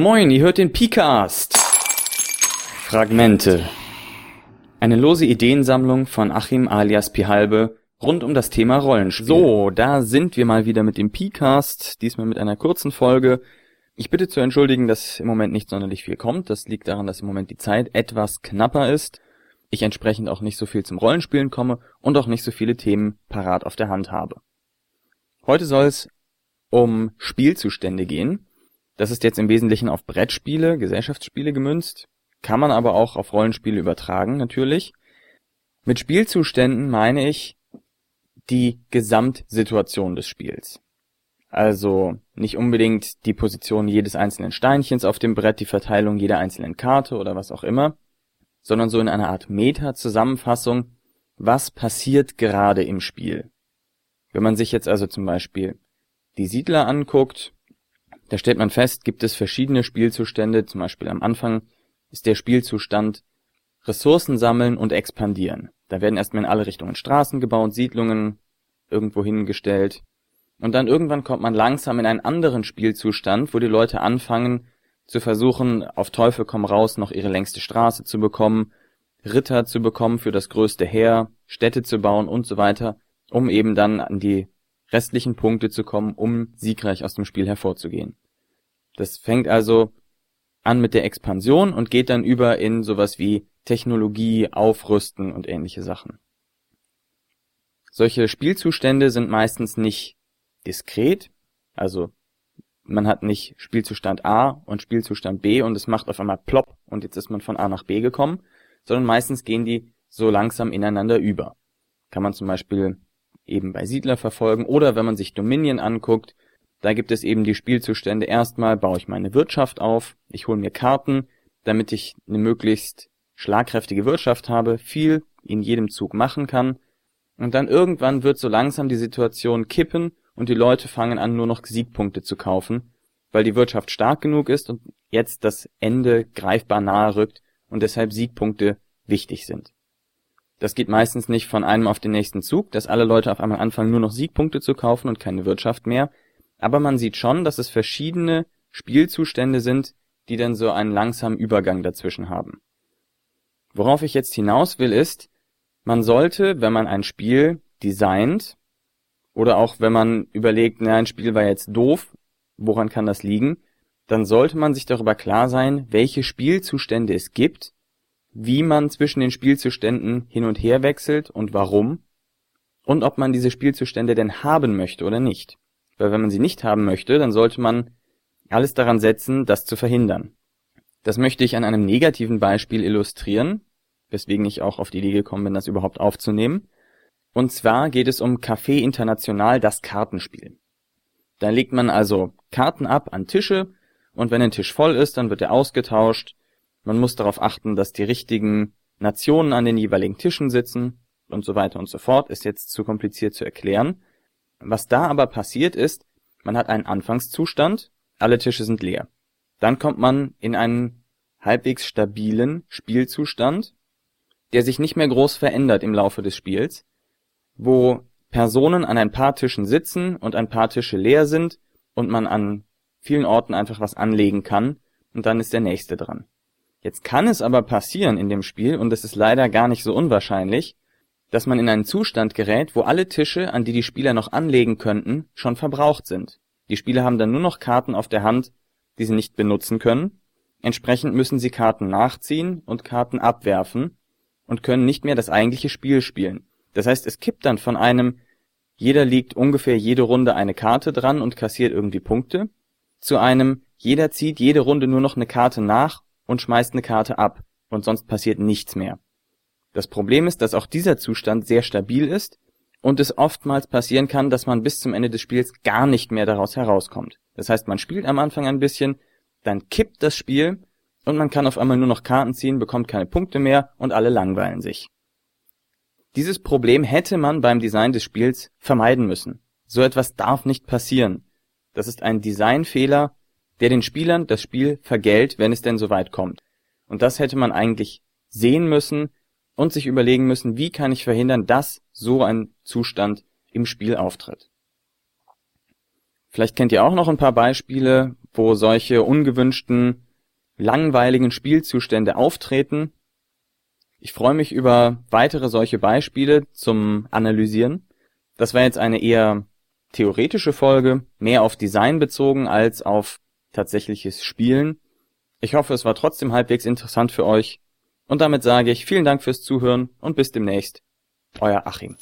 Moin, ihr hört den Picast. Fragmente. Eine lose Ideensammlung von Achim alias Pihalbe rund um das Thema Rollenspiel. So, da sind wir mal wieder mit dem Picast, diesmal mit einer kurzen Folge. Ich bitte zu entschuldigen, dass im Moment nicht sonderlich viel kommt. Das liegt daran, dass im Moment die Zeit etwas knapper ist. Ich entsprechend auch nicht so viel zum Rollenspielen komme und auch nicht so viele Themen parat auf der Hand habe. Heute soll es um Spielzustände gehen. Das ist jetzt im Wesentlichen auf Brettspiele, Gesellschaftsspiele gemünzt, kann man aber auch auf Rollenspiele übertragen, natürlich. Mit Spielzuständen meine ich die Gesamtsituation des Spiels. Also nicht unbedingt die Position jedes einzelnen Steinchens auf dem Brett, die Verteilung jeder einzelnen Karte oder was auch immer, sondern so in einer Art Meta-Zusammenfassung, was passiert gerade im Spiel. Wenn man sich jetzt also zum Beispiel die Siedler anguckt, da stellt man fest, gibt es verschiedene Spielzustände, zum Beispiel am Anfang ist der Spielzustand Ressourcen sammeln und expandieren. Da werden erstmal in alle Richtungen Straßen gebaut, Siedlungen irgendwo hingestellt. Und dann irgendwann kommt man langsam in einen anderen Spielzustand, wo die Leute anfangen zu versuchen, auf Teufel komm raus noch ihre längste Straße zu bekommen, Ritter zu bekommen für das größte Heer, Städte zu bauen und so weiter, um eben dann an die restlichen Punkte zu kommen, um siegreich aus dem Spiel hervorzugehen. Das fängt also an mit der Expansion und geht dann über in sowas wie Technologie, Aufrüsten und ähnliche Sachen. Solche Spielzustände sind meistens nicht diskret, also man hat nicht Spielzustand A und Spielzustand B und es macht auf einmal plopp und jetzt ist man von A nach B gekommen, sondern meistens gehen die so langsam ineinander über. Kann man zum Beispiel eben bei Siedler verfolgen oder wenn man sich Dominion anguckt, da gibt es eben die Spielzustände. Erstmal baue ich meine Wirtschaft auf, ich hole mir Karten, damit ich eine möglichst schlagkräftige Wirtschaft habe, viel in jedem Zug machen kann. Und dann irgendwann wird so langsam die Situation kippen und die Leute fangen an, nur noch Siegpunkte zu kaufen, weil die Wirtschaft stark genug ist und jetzt das Ende greifbar nahe rückt und deshalb Siegpunkte wichtig sind. Das geht meistens nicht von einem auf den nächsten Zug, dass alle Leute auf einmal anfangen, nur noch Siegpunkte zu kaufen und keine Wirtschaft mehr. Aber man sieht schon, dass es verschiedene Spielzustände sind, die dann so einen langsamen Übergang dazwischen haben. Worauf ich jetzt hinaus will ist, man sollte, wenn man ein Spiel designt, oder auch wenn man überlegt, na, ein Spiel war jetzt doof, woran kann das liegen, dann sollte man sich darüber klar sein, welche Spielzustände es gibt wie man zwischen den Spielzuständen hin und her wechselt und warum und ob man diese Spielzustände denn haben möchte oder nicht. Weil wenn man sie nicht haben möchte, dann sollte man alles daran setzen, das zu verhindern. Das möchte ich an einem negativen Beispiel illustrieren, weswegen ich auch auf die Idee gekommen bin, das überhaupt aufzunehmen. Und zwar geht es um Café International, das Kartenspiel. Da legt man also Karten ab an Tische und wenn ein Tisch voll ist, dann wird er ausgetauscht man muss darauf achten, dass die richtigen Nationen an den jeweiligen Tischen sitzen und so weiter und so fort, ist jetzt zu kompliziert zu erklären. Was da aber passiert ist, man hat einen Anfangszustand, alle Tische sind leer. Dann kommt man in einen halbwegs stabilen Spielzustand, der sich nicht mehr groß verändert im Laufe des Spiels, wo Personen an ein paar Tischen sitzen und ein paar Tische leer sind und man an vielen Orten einfach was anlegen kann und dann ist der nächste dran. Jetzt kann es aber passieren in dem Spiel, und es ist leider gar nicht so unwahrscheinlich, dass man in einen Zustand gerät, wo alle Tische, an die die Spieler noch anlegen könnten, schon verbraucht sind. Die Spieler haben dann nur noch Karten auf der Hand, die sie nicht benutzen können. Entsprechend müssen sie Karten nachziehen und Karten abwerfen und können nicht mehr das eigentliche Spiel spielen. Das heißt, es kippt dann von einem jeder liegt ungefähr jede Runde eine Karte dran und kassiert irgendwie Punkte, zu einem jeder zieht jede Runde nur noch eine Karte nach und schmeißt eine Karte ab und sonst passiert nichts mehr. Das Problem ist, dass auch dieser Zustand sehr stabil ist und es oftmals passieren kann, dass man bis zum Ende des Spiels gar nicht mehr daraus herauskommt. Das heißt, man spielt am Anfang ein bisschen, dann kippt das Spiel und man kann auf einmal nur noch Karten ziehen, bekommt keine Punkte mehr und alle langweilen sich. Dieses Problem hätte man beim Design des Spiels vermeiden müssen. So etwas darf nicht passieren. Das ist ein Designfehler, der den Spielern das Spiel vergällt, wenn es denn soweit kommt. Und das hätte man eigentlich sehen müssen und sich überlegen müssen, wie kann ich verhindern, dass so ein Zustand im Spiel auftritt. Vielleicht kennt ihr auch noch ein paar Beispiele, wo solche ungewünschten, langweiligen Spielzustände auftreten. Ich freue mich über weitere solche Beispiele zum Analysieren. Das war jetzt eine eher theoretische Folge, mehr auf Design bezogen als auf tatsächliches Spielen. Ich hoffe, es war trotzdem halbwegs interessant für euch. Und damit sage ich vielen Dank fürs Zuhören und bis demnächst. Euer Achim.